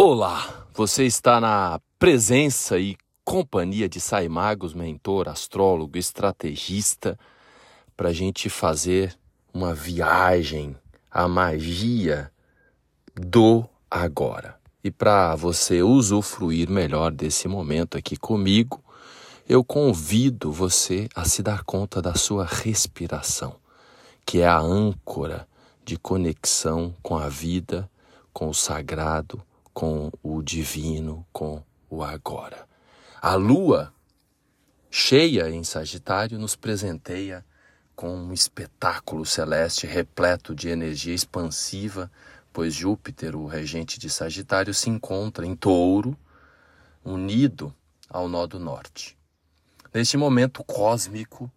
Olá, você está na presença e companhia de Saimagos, mentor, astrólogo, estrategista, para a gente fazer uma viagem à magia do agora. E para você usufruir melhor desse momento aqui comigo, eu convido você a se dar conta da sua respiração, que é a âncora de conexão com a vida, com o sagrado, com o divino, com o agora. A lua cheia em Sagitário nos presenteia com um espetáculo celeste repleto de energia expansiva, pois Júpiter, o regente de Sagitário, se encontra em Touro, unido ao nó do norte. Neste momento cósmico,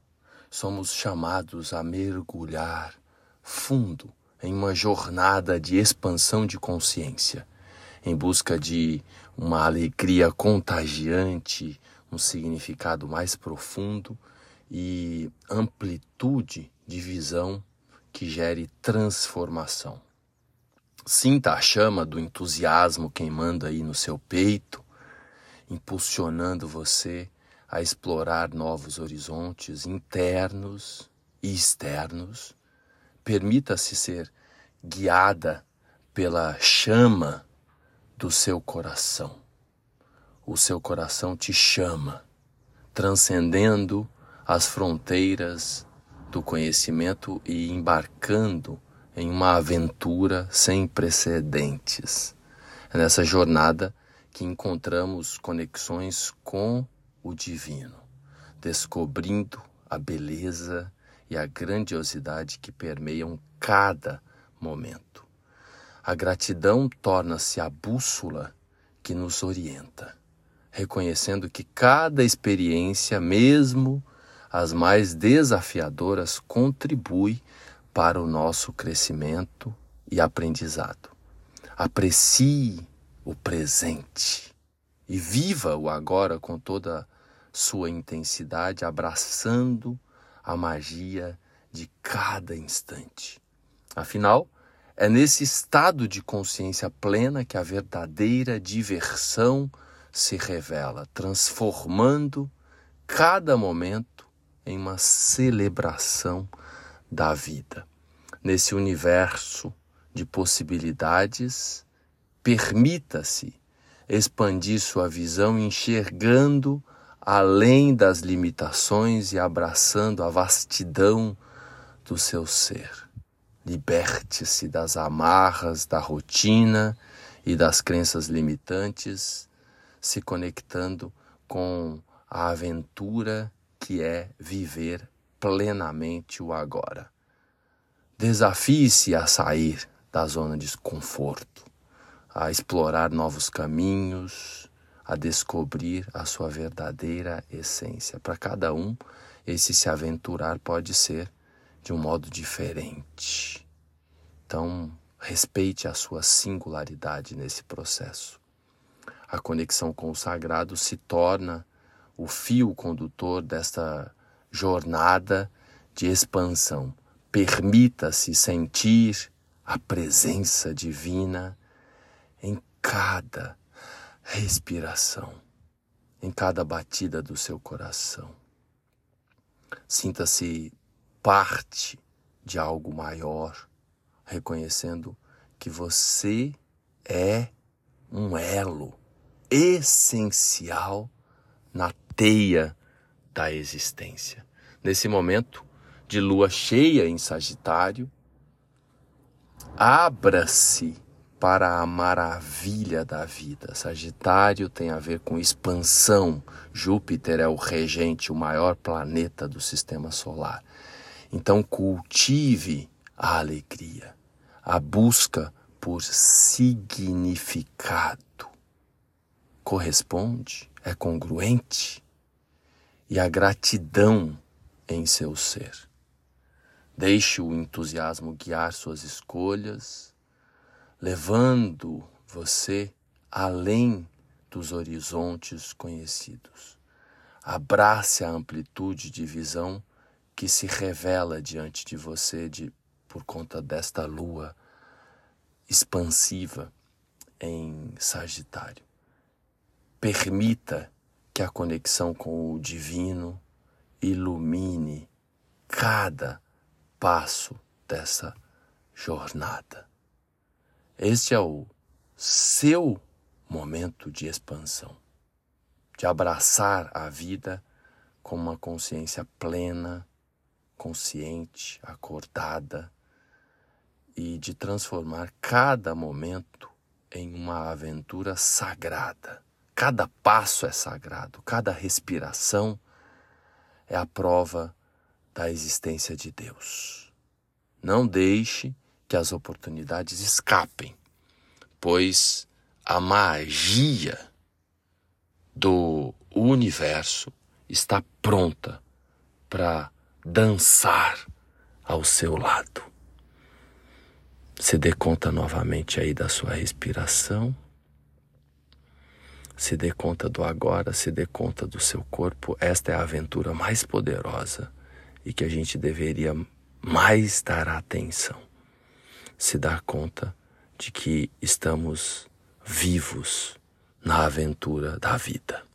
somos chamados a mergulhar fundo em uma jornada de expansão de consciência em busca de uma alegria contagiante, um significado mais profundo e amplitude de visão que gere transformação. Sinta a chama do entusiasmo queimando aí no seu peito, impulsionando você a explorar novos horizontes internos e externos. Permita-se ser guiada pela chama do seu coração. O seu coração te chama, transcendendo as fronteiras do conhecimento e embarcando em uma aventura sem precedentes. É nessa jornada que encontramos conexões com o divino, descobrindo a beleza e a grandiosidade que permeiam cada momento. A gratidão torna-se a bússola que nos orienta, reconhecendo que cada experiência, mesmo as mais desafiadoras, contribui para o nosso crescimento e aprendizado. Aprecie o presente e viva o agora com toda sua intensidade, abraçando a magia de cada instante. Afinal, é nesse estado de consciência plena que a verdadeira diversão se revela, transformando cada momento em uma celebração da vida. Nesse universo de possibilidades, permita-se expandir sua visão enxergando além das limitações e abraçando a vastidão do seu ser. Liberte-se das amarras da rotina e das crenças limitantes, se conectando com a aventura que é viver plenamente o agora. Desafie-se a sair da zona de conforto, a explorar novos caminhos, a descobrir a sua verdadeira essência. Para cada um, esse se aventurar pode ser de um modo diferente. Então, respeite a sua singularidade nesse processo. A conexão com o sagrado se torna o fio condutor desta jornada de expansão. Permita-se sentir a presença divina em cada respiração, em cada batida do seu coração. Sinta-se parte de algo maior, reconhecendo que você é um elo essencial na teia da existência. Nesse momento de lua cheia em Sagitário, abra-se para a maravilha da vida. Sagitário tem a ver com expansão. Júpiter é o regente, o maior planeta do sistema solar. Então, cultive a alegria, a busca por significado. Corresponde, é congruente e a gratidão em seu ser. Deixe o entusiasmo guiar suas escolhas, levando você além dos horizontes conhecidos. Abrace a amplitude de visão que se revela diante de você de, por conta desta lua expansiva em Sagitário. Permita que a conexão com o divino ilumine cada passo dessa jornada. Este é o seu momento de expansão, de abraçar a vida com uma consciência plena, consciente, acordada e de transformar cada momento em uma aventura sagrada. Cada passo é sagrado, cada respiração é a prova da existência de Deus. Não deixe que as oportunidades escapem, pois a magia do universo está pronta para dançar ao seu lado. Se dê conta novamente aí da sua respiração. Se dê conta do agora, se dê conta do seu corpo. Esta é a aventura mais poderosa e que a gente deveria mais dar atenção. Se dar conta de que estamos vivos na aventura da vida.